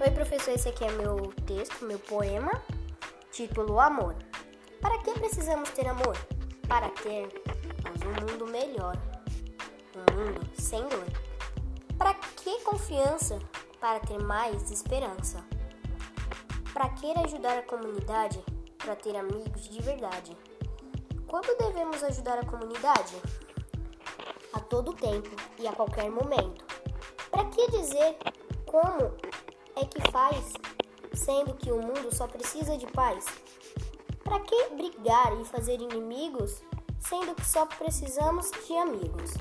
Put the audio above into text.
Oi, professor, esse aqui é meu texto, meu poema, título Amor. Para que precisamos ter amor? Para termos um mundo melhor, um mundo sem dor. Para que confiança? Para ter mais esperança. Para que ajudar a comunidade? Para ter amigos de verdade. Quando devemos ajudar a comunidade? A todo tempo e a qualquer momento. Para que dizer como é que faz, sendo que o mundo só precisa de paz? Para que brigar e fazer inimigos, sendo que só precisamos de amigos?